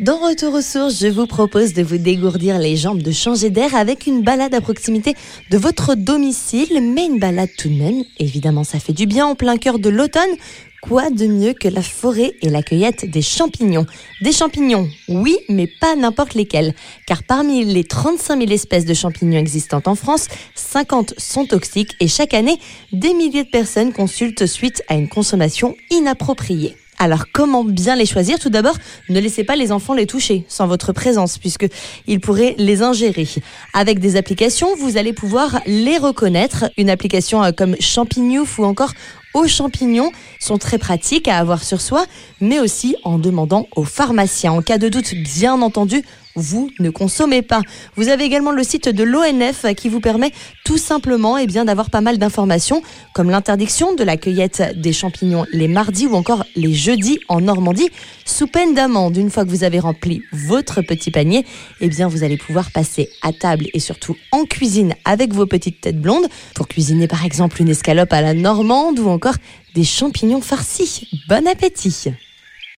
Dans Retour aux sources, je vous propose de vous dégourdir les jambes, de changer d'air avec une balade à proximité de votre domicile, mais une balade tout de même. Évidemment, ça fait du bien en plein cœur de l'automne. Quoi de mieux que la forêt et la cueillette des champignons? Des champignons, oui, mais pas n'importe lesquels. Car parmi les 35 000 espèces de champignons existantes en France, 50 sont toxiques et chaque année, des milliers de personnes consultent suite à une consommation inappropriée. Alors comment bien les choisir? Tout d'abord, ne laissez pas les enfants les toucher sans votre présence puisque ils pourraient les ingérer. Avec des applications, vous allez pouvoir les reconnaître. Une application euh, comme Champignouf ou encore aux champignons sont très pratiques à avoir sur soi, mais aussi en demandant aux pharmaciens. En cas de doute, bien entendu, vous ne consommez pas. Vous avez également le site de l'ONF qui vous permet tout simplement eh bien, d'avoir pas mal d'informations, comme l'interdiction de la cueillette des champignons les mardis ou encore les jeudis en Normandie, sous peine d'amende. Une fois que vous avez rempli votre petit panier, eh bien, vous allez pouvoir passer à table et surtout en cuisine avec vos petites têtes blondes pour cuisiner par exemple une escalope à la normande ou encore des champignons farcis. Bon appétit